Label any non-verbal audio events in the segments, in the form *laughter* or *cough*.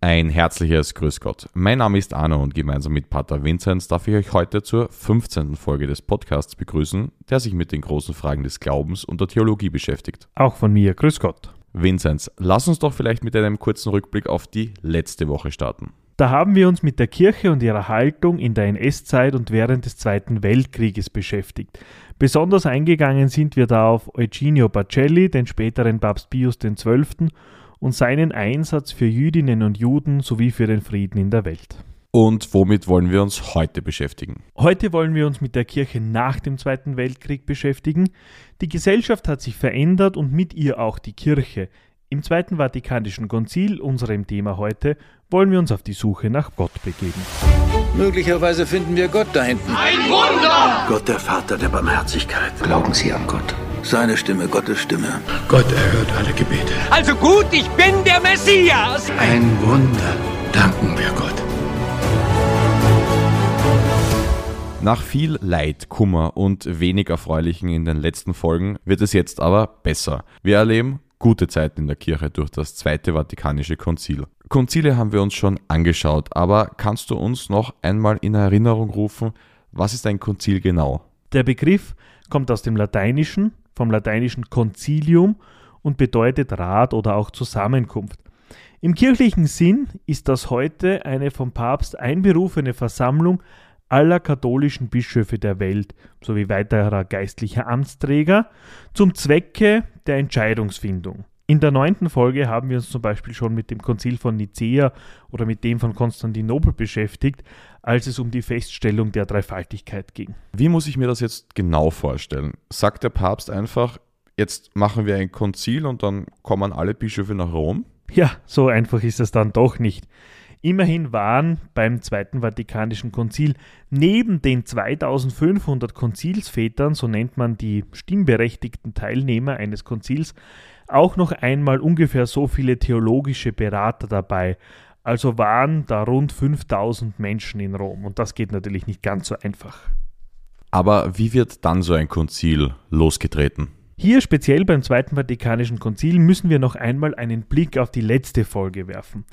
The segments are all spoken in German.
Ein herzliches Grüß Gott. Mein Name ist Arno und gemeinsam mit Pater Vinzenz darf ich euch heute zur 15. Folge des Podcasts begrüßen, der sich mit den großen Fragen des Glaubens und der Theologie beschäftigt. Auch von mir, Grüß Gott. Vinzenz, lass uns doch vielleicht mit einem kurzen Rückblick auf die letzte Woche starten. Da haben wir uns mit der Kirche und ihrer Haltung in der NS-Zeit und während des Zweiten Weltkrieges beschäftigt. Besonders eingegangen sind wir da auf Eugenio Bacelli, den späteren Papst Pius XII., und seinen Einsatz für Jüdinnen und Juden sowie für den Frieden in der Welt. Und womit wollen wir uns heute beschäftigen? Heute wollen wir uns mit der Kirche nach dem Zweiten Weltkrieg beschäftigen. Die Gesellschaft hat sich verändert und mit ihr auch die Kirche. Im Zweiten Vatikanischen Konzil, unserem Thema heute, wollen wir uns auf die Suche nach Gott begeben. Möglicherweise finden wir Gott da hinten. Ein Wunder! Gott, der Vater der Barmherzigkeit. Glauben Sie an Gott? Seine Stimme, Gottes Stimme. Gott erhört alle Gebete. Also gut, ich bin der Messias! Ein Wunder. Danken wir Gott. Nach viel Leid, Kummer und wenig Erfreulichen in den letzten Folgen wird es jetzt aber besser. Wir erleben gute Zeiten in der Kirche durch das Zweite Vatikanische Konzil. Konzile haben wir uns schon angeschaut, aber kannst du uns noch einmal in Erinnerung rufen, was ist ein Konzil genau? Der Begriff kommt aus dem Lateinischen, vom lateinischen Concilium und bedeutet Rat oder auch Zusammenkunft. Im kirchlichen Sinn ist das heute eine vom Papst einberufene Versammlung aller katholischen Bischöfe der Welt sowie weiterer geistlicher Amtsträger zum Zwecke der Entscheidungsfindung. In der neunten Folge haben wir uns zum Beispiel schon mit dem Konzil von Nicea oder mit dem von Konstantinopel beschäftigt, als es um die Feststellung der Dreifaltigkeit ging. Wie muss ich mir das jetzt genau vorstellen? Sagt der Papst einfach, jetzt machen wir ein Konzil und dann kommen alle Bischöfe nach Rom? Ja, so einfach ist es dann doch nicht. Immerhin waren beim Zweiten Vatikanischen Konzil neben den 2500 Konzilsvätern, so nennt man die stimmberechtigten Teilnehmer eines Konzils, auch noch einmal ungefähr so viele theologische Berater dabei. Also waren da rund 5000 Menschen in Rom und das geht natürlich nicht ganz so einfach. Aber wie wird dann so ein Konzil losgetreten? Hier speziell beim Zweiten Vatikanischen Konzil müssen wir noch einmal einen Blick auf die letzte Folge werfen.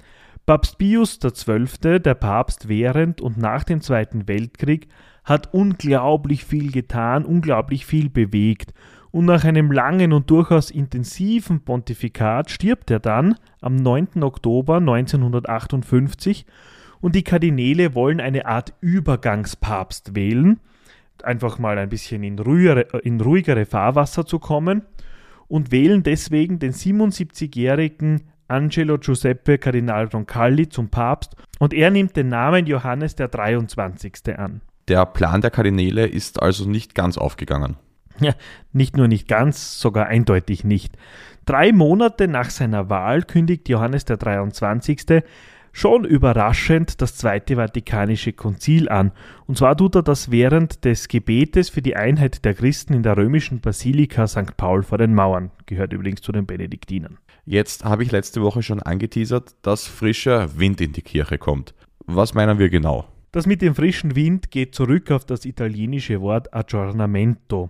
Papst Pius XII., der Papst während und nach dem Zweiten Weltkrieg, hat unglaublich viel getan, unglaublich viel bewegt. Und nach einem langen und durchaus intensiven Pontifikat stirbt er dann am 9. Oktober 1958 und die Kardinäle wollen eine Art Übergangspapst wählen, einfach mal ein bisschen in ruhigere, in ruhigere Fahrwasser zu kommen und wählen deswegen den 77-jährigen Angelo Giuseppe Kardinal Roncalli zum Papst und er nimmt den Namen Johannes der 23. an. Der Plan der Kardinäle ist also nicht ganz aufgegangen. Ja, nicht nur nicht ganz, sogar eindeutig nicht. Drei Monate nach seiner Wahl kündigt Johannes der 23. schon überraschend das Zweite Vatikanische Konzil an. Und zwar tut er das während des Gebetes für die Einheit der Christen in der römischen Basilika St. Paul vor den Mauern. Gehört übrigens zu den Benediktinern. Jetzt habe ich letzte Woche schon angeteasert, dass frischer Wind in die Kirche kommt. Was meinen wir genau? Das mit dem frischen Wind geht zurück auf das italienische Wort Aggiornamento,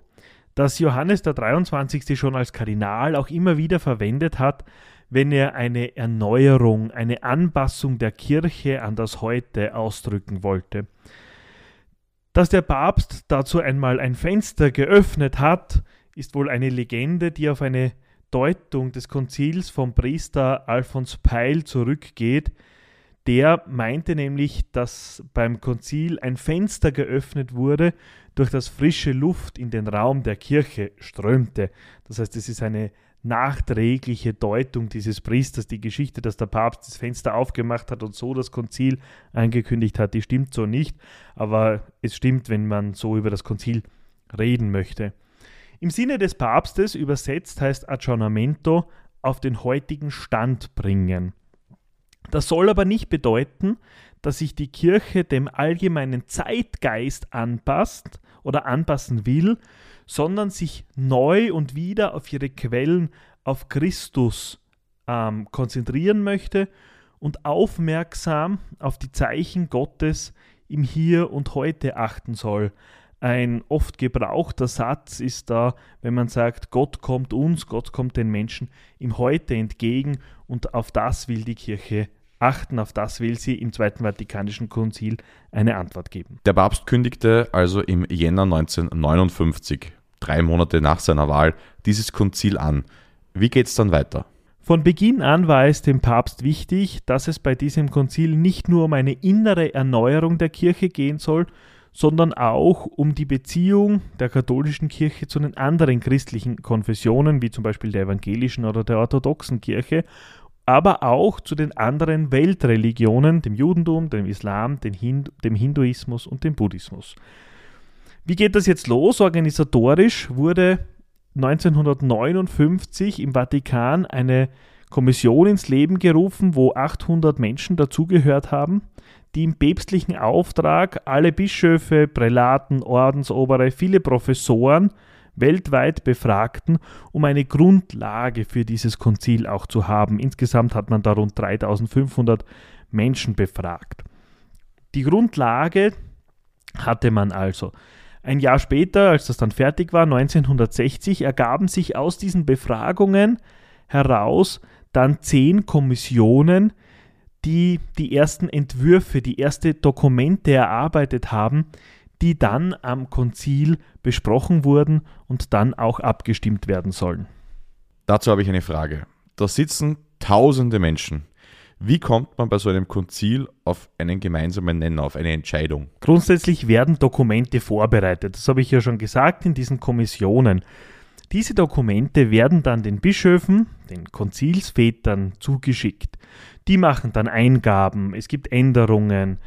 das Johannes der 23. schon als Kardinal auch immer wieder verwendet hat, wenn er eine Erneuerung, eine Anpassung der Kirche an das Heute ausdrücken wollte. Dass der Papst dazu einmal ein Fenster geöffnet hat, ist wohl eine Legende, die auf eine Deutung des Konzils vom Priester Alphons Peil zurückgeht. Der meinte nämlich, dass beim Konzil ein Fenster geöffnet wurde, durch das frische Luft in den Raum der Kirche strömte. Das heißt, es ist eine nachträgliche Deutung dieses Priesters. Die Geschichte, dass der Papst das Fenster aufgemacht hat und so das Konzil angekündigt hat, die stimmt so nicht, aber es stimmt, wenn man so über das Konzil reden möchte. Im Sinne des Papstes übersetzt heißt Aggiornamento auf den heutigen Stand bringen. Das soll aber nicht bedeuten, dass sich die Kirche dem allgemeinen Zeitgeist anpasst oder anpassen will, sondern sich neu und wieder auf ihre Quellen auf Christus ähm, konzentrieren möchte und aufmerksam auf die Zeichen Gottes im Hier und Heute achten soll. Ein oft gebrauchter Satz ist da, wenn man sagt, Gott kommt uns, Gott kommt den Menschen im Heute entgegen und auf das will die Kirche achten. Auf das will sie im Zweiten Vatikanischen Konzil eine Antwort geben. Der Papst kündigte also im Jänner 1959, drei Monate nach seiner Wahl, dieses Konzil an. Wie geht es dann weiter? Von Beginn an war es dem Papst wichtig, dass es bei diesem Konzil nicht nur um eine innere Erneuerung der Kirche gehen soll, sondern auch um die Beziehung der katholischen Kirche zu den anderen christlichen Konfessionen, wie zum Beispiel der evangelischen oder der orthodoxen Kirche, aber auch zu den anderen Weltreligionen, dem Judentum, dem Islam, dem Hinduismus und dem Buddhismus. Wie geht das jetzt los? Organisatorisch wurde 1959 im Vatikan eine Kommission ins Leben gerufen, wo 800 Menschen dazugehört haben, die im päpstlichen Auftrag alle Bischöfe, Prälaten, Ordensobere, viele Professoren weltweit befragten, um eine Grundlage für dieses Konzil auch zu haben. Insgesamt hat man da rund 3500 Menschen befragt. Die Grundlage hatte man also. Ein Jahr später, als das dann fertig war, 1960, ergaben sich aus diesen Befragungen heraus dann zehn Kommissionen, die die ersten Entwürfe, die ersten Dokumente erarbeitet haben, die dann am Konzil besprochen wurden und dann auch abgestimmt werden sollen. Dazu habe ich eine Frage. Da sitzen tausende Menschen wie kommt man bei so einem Konzil auf einen gemeinsamen Nenner, auf eine Entscheidung? Grundsätzlich werden Dokumente vorbereitet. Das habe ich ja schon gesagt in diesen Kommissionen. Diese Dokumente werden dann den Bischöfen, den Konzilsvätern zugeschickt. Die machen dann Eingaben, es gibt Änderungen,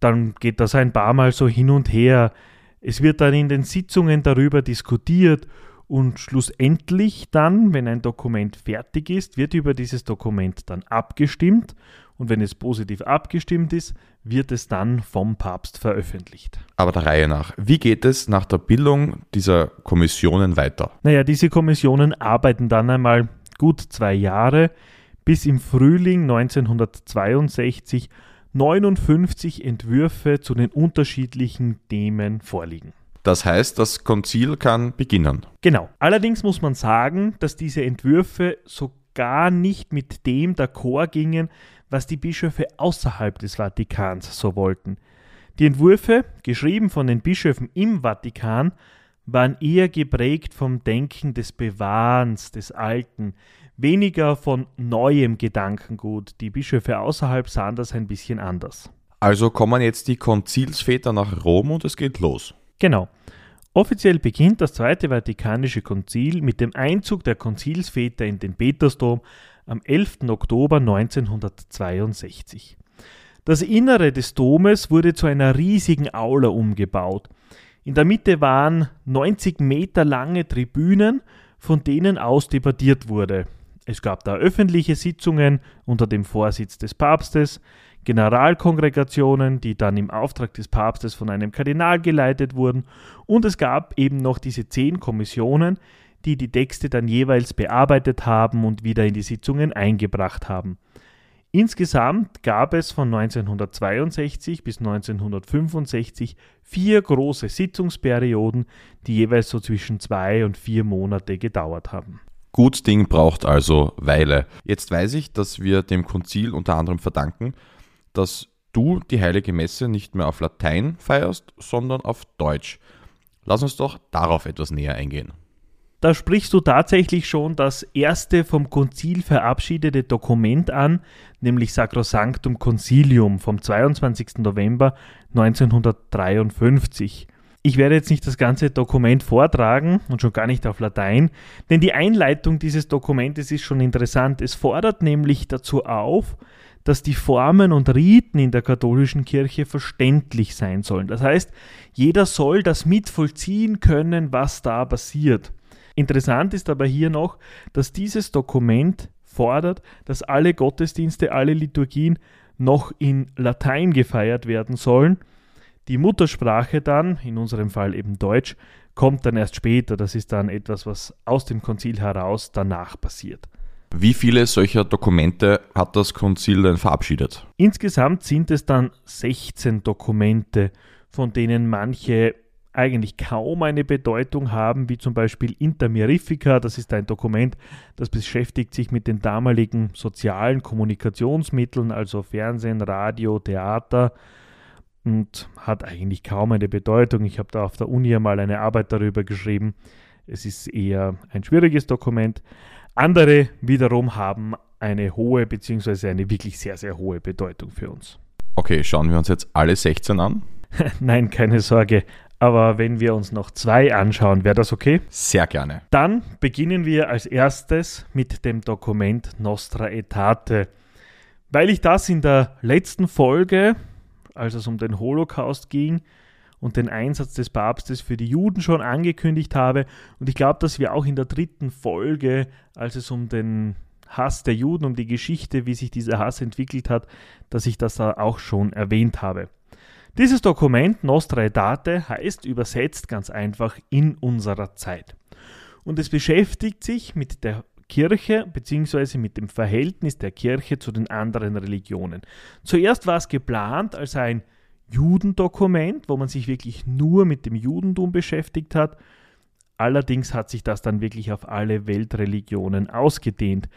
dann geht das ein paar Mal so hin und her. Es wird dann in den Sitzungen darüber diskutiert und schlussendlich dann, wenn ein Dokument fertig ist, wird über dieses Dokument dann abgestimmt und wenn es positiv abgestimmt ist, wird es dann vom Papst veröffentlicht. Aber der Reihe nach, wie geht es nach der Bildung dieser Kommissionen weiter? Naja, diese Kommissionen arbeiten dann einmal gut zwei Jahre, bis im Frühling 1962 59 Entwürfe zu den unterschiedlichen Themen vorliegen. Das heißt, das Konzil kann beginnen. Genau. Allerdings muss man sagen, dass diese Entwürfe so gar nicht mit dem d'accord gingen, was die Bischöfe außerhalb des Vatikans so wollten. Die Entwürfe, geschrieben von den Bischöfen im Vatikan, waren eher geprägt vom Denken des Bewahrens, des Alten, weniger von neuem Gedankengut. Die Bischöfe außerhalb sahen das ein bisschen anders. Also kommen jetzt die Konzilsväter nach Rom und es geht los. Genau. Offiziell beginnt das Zweite Vatikanische Konzil mit dem Einzug der Konzilsväter in den Petersdom am 11. Oktober 1962. Das Innere des Domes wurde zu einer riesigen Aula umgebaut. In der Mitte waren 90 Meter lange Tribünen, von denen aus debattiert wurde. Es gab da öffentliche Sitzungen unter dem Vorsitz des Papstes, Generalkongregationen, die dann im Auftrag des Papstes von einem Kardinal geleitet wurden, und es gab eben noch diese zehn Kommissionen, die die Texte dann jeweils bearbeitet haben und wieder in die Sitzungen eingebracht haben. Insgesamt gab es von 1962 bis 1965 vier große Sitzungsperioden, die jeweils so zwischen zwei und vier Monate gedauert haben. Gut Ding braucht also Weile. Jetzt weiß ich, dass wir dem Konzil unter anderem verdanken, dass du die heilige Messe nicht mehr auf Latein feierst, sondern auf Deutsch. Lass uns doch darauf etwas näher eingehen. Da sprichst du tatsächlich schon das erste vom Konzil verabschiedete Dokument an, nämlich Sacrosanctum Concilium vom 22. November 1953. Ich werde jetzt nicht das ganze Dokument vortragen und schon gar nicht auf Latein, denn die Einleitung dieses Dokumentes ist schon interessant. Es fordert nämlich dazu auf, dass die Formen und Riten in der katholischen Kirche verständlich sein sollen. Das heißt, jeder soll das mitvollziehen können, was da passiert. Interessant ist aber hier noch, dass dieses Dokument fordert, dass alle Gottesdienste, alle Liturgien noch in Latein gefeiert werden sollen. Die Muttersprache dann, in unserem Fall eben Deutsch, kommt dann erst später. Das ist dann etwas, was aus dem Konzil heraus danach passiert. Wie viele solcher Dokumente hat das Konzil denn verabschiedet? Insgesamt sind es dann 16 Dokumente, von denen manche eigentlich kaum eine Bedeutung haben, wie zum Beispiel Intermirifica, das ist ein Dokument, das beschäftigt sich mit den damaligen sozialen Kommunikationsmitteln, also Fernsehen, Radio, Theater und hat eigentlich kaum eine Bedeutung. Ich habe da auf der Uni einmal eine Arbeit darüber geschrieben. Es ist eher ein schwieriges Dokument. Andere wiederum haben eine hohe bzw. eine wirklich sehr, sehr hohe Bedeutung für uns. Okay, schauen wir uns jetzt alle 16 an. *laughs* Nein, keine Sorge. Aber wenn wir uns noch zwei anschauen, wäre das okay? Sehr gerne. Dann beginnen wir als erstes mit dem Dokument Nostra Aetate. Weil ich das in der letzten Folge, als es um den Holocaust ging, und den Einsatz des Papstes für die Juden schon angekündigt habe. Und ich glaube, dass wir auch in der dritten Folge, als es um den Hass der Juden, um die Geschichte, wie sich dieser Hass entwickelt hat, dass ich das da auch schon erwähnt habe. Dieses Dokument Nostra Aetate heißt übersetzt ganz einfach in unserer Zeit. Und es beschäftigt sich mit der Kirche bzw. mit dem Verhältnis der Kirche zu den anderen Religionen. Zuerst war es geplant als ein Judendokument, wo man sich wirklich nur mit dem Judentum beschäftigt hat. Allerdings hat sich das dann wirklich auf alle Weltreligionen ausgedehnt.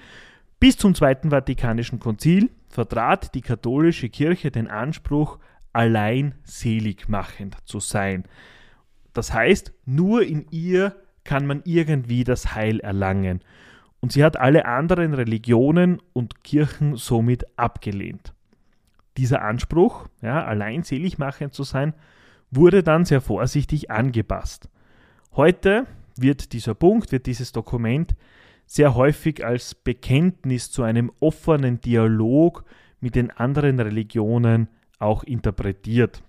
Bis zum Zweiten Vatikanischen Konzil vertrat die katholische Kirche den Anspruch, allein seligmachend zu sein. Das heißt, nur in ihr kann man irgendwie das Heil erlangen. Und sie hat alle anderen Religionen und Kirchen somit abgelehnt. Dieser Anspruch, ja, allein seligmachend zu sein, wurde dann sehr vorsichtig angepasst. Heute wird dieser Punkt, wird dieses Dokument sehr häufig als Bekenntnis zu einem offenen Dialog mit den anderen Religionen auch interpretiert.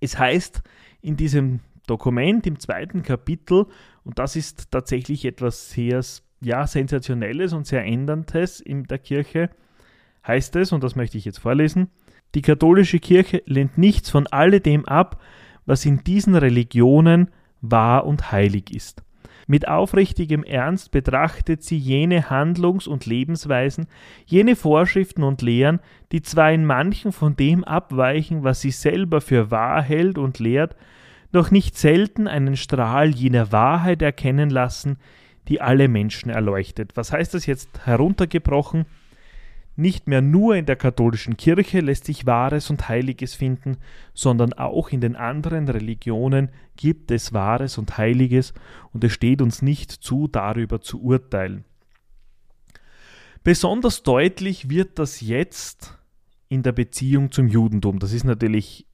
Es heißt in diesem Dokument im zweiten Kapitel, und das ist tatsächlich etwas sehr ja, Sensationelles und sehr Änderndes in der Kirche, heißt es, und das möchte ich jetzt vorlesen, die katholische Kirche lehnt nichts von alledem ab, was in diesen Religionen wahr und heilig ist. Mit aufrichtigem Ernst betrachtet sie jene Handlungs- und Lebensweisen, jene Vorschriften und Lehren, die zwar in manchen von dem abweichen, was sie selber für wahr hält und lehrt, doch nicht selten einen Strahl jener Wahrheit erkennen lassen, die alle Menschen erleuchtet. Was heißt das jetzt heruntergebrochen? Nicht mehr nur in der katholischen Kirche lässt sich Wahres und Heiliges finden, sondern auch in den anderen Religionen gibt es Wahres und Heiliges und es steht uns nicht zu, darüber zu urteilen. Besonders deutlich wird das jetzt in der Beziehung zum Judentum. Das ist natürlich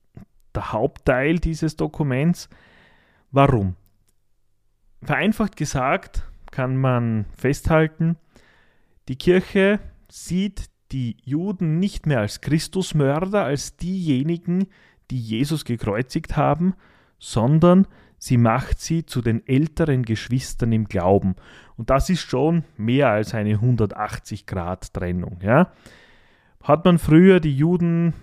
der Hauptteil dieses Dokuments. Warum? Vereinfacht gesagt kann man festhalten, die Kirche sieht die Juden nicht mehr als Christusmörder, als diejenigen, die Jesus gekreuzigt haben, sondern sie macht sie zu den älteren Geschwistern im Glauben. Und das ist schon mehr als eine 180 Grad Trennung. Ja? Hat man früher die Juden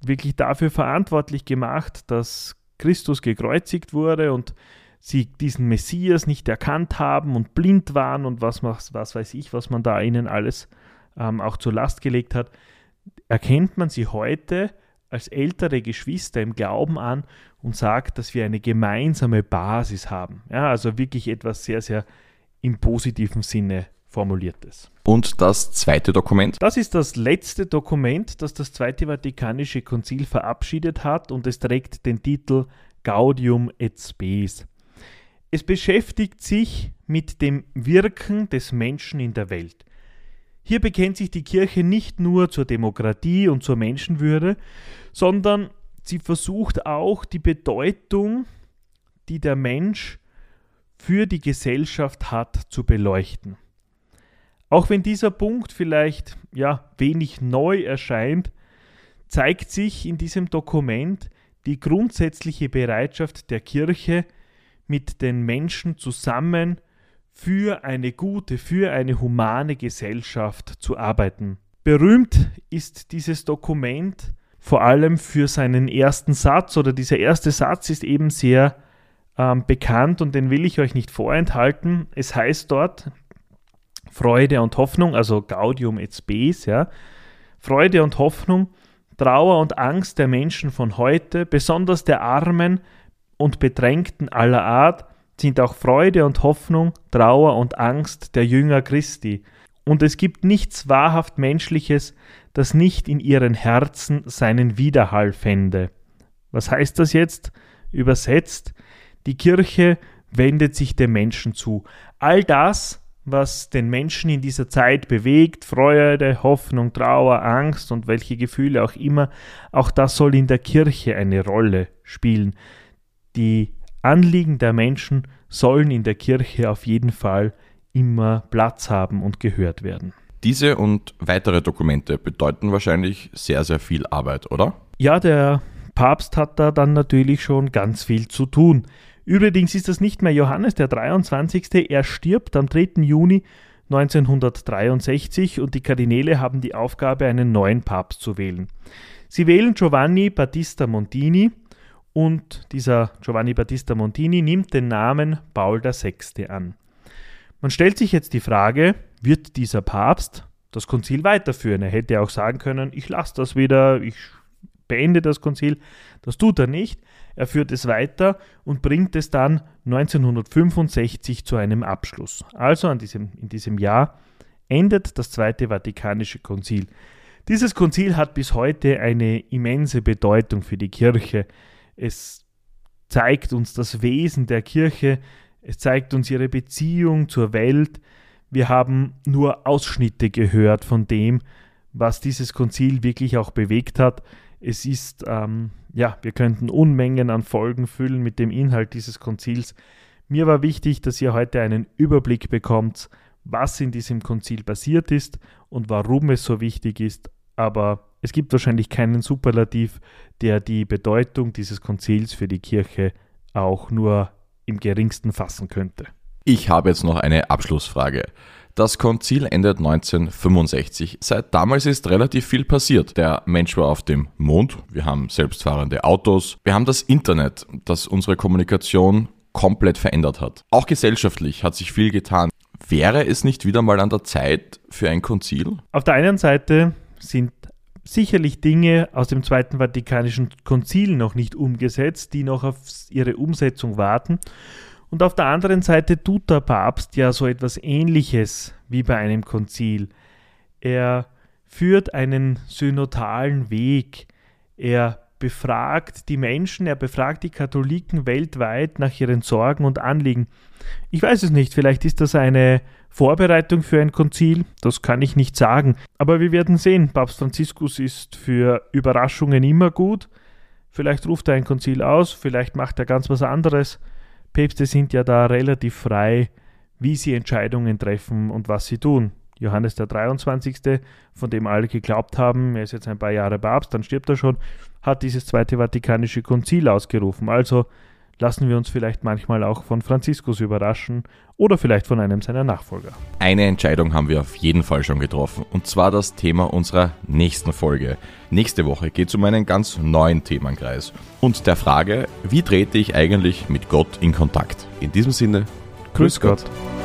wirklich dafür verantwortlich gemacht, dass Christus gekreuzigt wurde und sie diesen Messias nicht erkannt haben und blind waren und was, was weiß ich, was man da ihnen alles ähm, auch zur Last gelegt hat, erkennt man sie heute als ältere Geschwister im Glauben an und sagt, dass wir eine gemeinsame Basis haben. Ja, also wirklich etwas sehr, sehr im positiven Sinne formuliertes. Und das zweite Dokument? Das ist das letzte Dokument, das das Zweite Vatikanische Konzil verabschiedet hat und es trägt den Titel Gaudium et Spes. Es beschäftigt sich mit dem Wirken des Menschen in der Welt. Hier bekennt sich die Kirche nicht nur zur Demokratie und zur Menschenwürde, sondern sie versucht auch die Bedeutung, die der Mensch für die Gesellschaft hat, zu beleuchten. Auch wenn dieser Punkt vielleicht ja wenig neu erscheint, zeigt sich in diesem Dokument die grundsätzliche Bereitschaft der Kirche, mit den Menschen zusammen für eine gute, für eine humane Gesellschaft zu arbeiten. Berühmt ist dieses Dokument vor allem für seinen ersten Satz oder dieser erste Satz ist eben sehr ähm, bekannt und den will ich euch nicht vorenthalten. Es heißt dort Freude und Hoffnung, also Gaudium et Spes, ja. Freude und Hoffnung, Trauer und Angst der Menschen von heute, besonders der Armen und Bedrängten aller Art sind auch Freude und Hoffnung, Trauer und Angst der Jünger Christi. Und es gibt nichts wahrhaft Menschliches, das nicht in ihren Herzen seinen Widerhall fände. Was heißt das jetzt? Übersetzt, die Kirche wendet sich dem Menschen zu. All das, was den Menschen in dieser Zeit bewegt, Freude, Hoffnung, Trauer, Angst und welche Gefühle auch immer, auch das soll in der Kirche eine Rolle spielen. Die Anliegen der Menschen sollen in der Kirche auf jeden Fall immer Platz haben und gehört werden. Diese und weitere Dokumente bedeuten wahrscheinlich sehr, sehr viel Arbeit, oder? Ja, der Papst hat da dann natürlich schon ganz viel zu tun. Übrigens ist das nicht mehr Johannes der 23. Er stirbt am 3. Juni 1963 und die Kardinäle haben die Aufgabe, einen neuen Papst zu wählen. Sie wählen Giovanni Battista Montini und dieser Giovanni Battista Montini nimmt den Namen Paul VI. an. Man stellt sich jetzt die Frage, wird dieser Papst das Konzil weiterführen? Er hätte auch sagen können, ich lasse das wieder, ich beende das Konzil. Das tut er nicht. Er führt es weiter und bringt es dann 1965 zu einem Abschluss. Also an diesem, in diesem Jahr endet das Zweite Vatikanische Konzil. Dieses Konzil hat bis heute eine immense Bedeutung für die Kirche. Es zeigt uns das Wesen der Kirche, es zeigt uns ihre Beziehung zur Welt. Wir haben nur Ausschnitte gehört von dem, was dieses Konzil wirklich auch bewegt hat. Es ist, ähm, ja, wir könnten Unmengen an Folgen füllen mit dem Inhalt dieses Konzils. Mir war wichtig, dass ihr heute einen Überblick bekommt, was in diesem Konzil passiert ist und warum es so wichtig ist. Aber es gibt wahrscheinlich keinen Superlativ, der die Bedeutung dieses Konzils für die Kirche auch nur im geringsten fassen könnte. Ich habe jetzt noch eine Abschlussfrage. Das Konzil endet 1965. Seit damals ist relativ viel passiert. Der Mensch war auf dem Mond, wir haben selbstfahrende Autos, wir haben das Internet, das unsere Kommunikation komplett verändert hat. Auch gesellschaftlich hat sich viel getan. Wäre es nicht wieder mal an der Zeit für ein Konzil? Auf der einen Seite sind sicherlich Dinge aus dem Zweiten Vatikanischen Konzil noch nicht umgesetzt, die noch auf ihre Umsetzung warten. Und auf der anderen Seite tut der Papst ja so etwas Ähnliches wie bei einem Konzil. Er führt einen synodalen Weg. Er befragt die Menschen, er befragt die Katholiken weltweit nach ihren Sorgen und Anliegen. Ich weiß es nicht, vielleicht ist das eine Vorbereitung für ein Konzil, das kann ich nicht sagen, aber wir werden sehen. Papst Franziskus ist für Überraschungen immer gut. Vielleicht ruft er ein Konzil aus, vielleicht macht er ganz was anderes. Päpste sind ja da relativ frei, wie sie Entscheidungen treffen und was sie tun. Johannes der 23., von dem alle geglaubt haben, er ist jetzt ein paar Jahre Papst, dann stirbt er schon, hat dieses Zweite Vatikanische Konzil ausgerufen. Also lassen wir uns vielleicht manchmal auch von Franziskus überraschen oder vielleicht von einem seiner Nachfolger. Eine Entscheidung haben wir auf jeden Fall schon getroffen und zwar das Thema unserer nächsten Folge. Nächste Woche geht es um einen ganz neuen Themenkreis und der Frage, wie trete ich eigentlich mit Gott in Kontakt? In diesem Sinne, Grüß Gott. Gott.